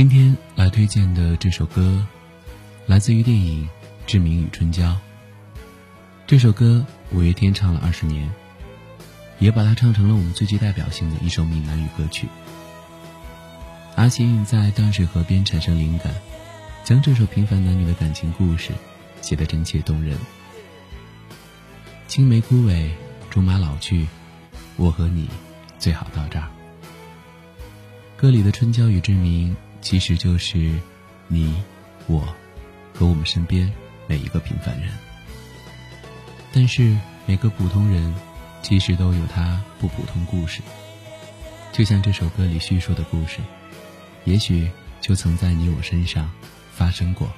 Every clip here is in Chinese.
今天来推荐的这首歌，来自于电影《志明与春娇》。这首歌五月天唱了二十年，也把它唱成了我们最具代表性的一首闽南语歌曲。阿信在淡水河边产生灵感，将这首平凡男女的感情故事写得真切动人。青梅枯萎，竹马老去，我和你最好到这儿。歌里的春娇与志明。其实就是你、我和我们身边每一个平凡人。但是每个普通人其实都有他不普通故事，就像这首歌里叙述的故事，也许就曾在你我身上发生过。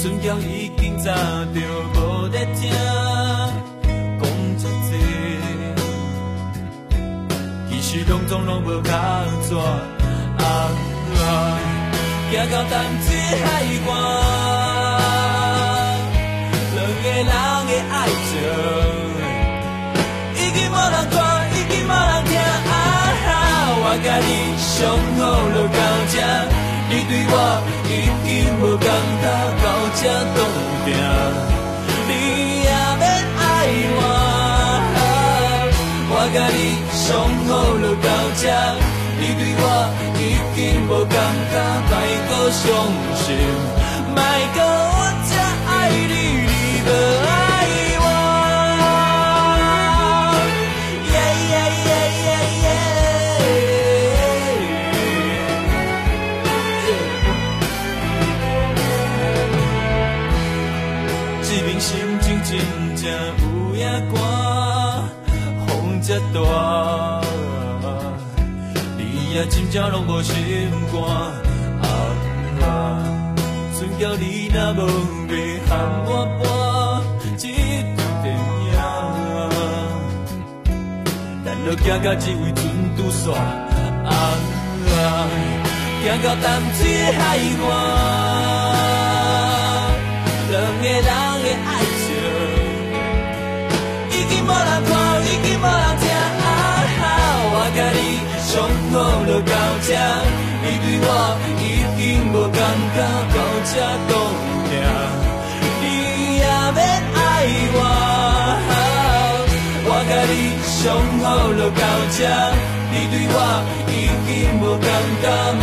春娇已经早就无在听，讲遮多，其实拢总拢无卡纸。啊啊，行到淡水海岸，两个人的爱情，已经无人看，已经无人听。啊哈，我甲你相好就到这。你对我已经无感觉，到这冻定，你也免爱我。我甲你相好就到这，你对我已经无感觉，莫搁伤心，莫搁这面心情真正有影寒，风这大，你也真正拢无心肝。啊啊，船桥你若无袂喊我搬，这部电影，咱就行到这位船拄煞。啊啊，行到淡水的海岸。上好就到这，你对我已经无感觉，到这冻定，你也免爱我。我甲你相好就到这，你对我已经无感觉，莫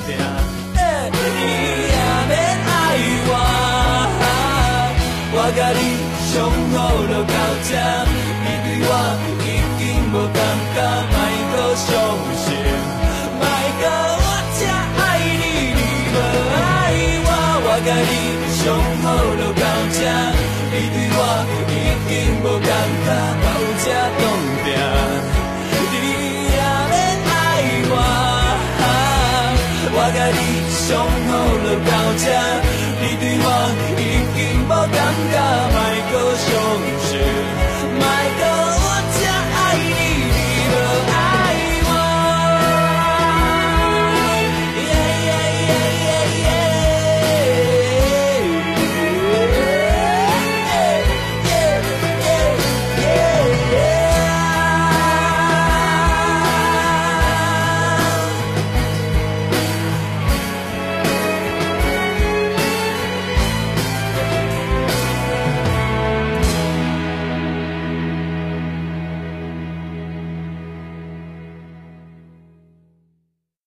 我甲你上好就到这，你对我已经无感觉，到这冻定。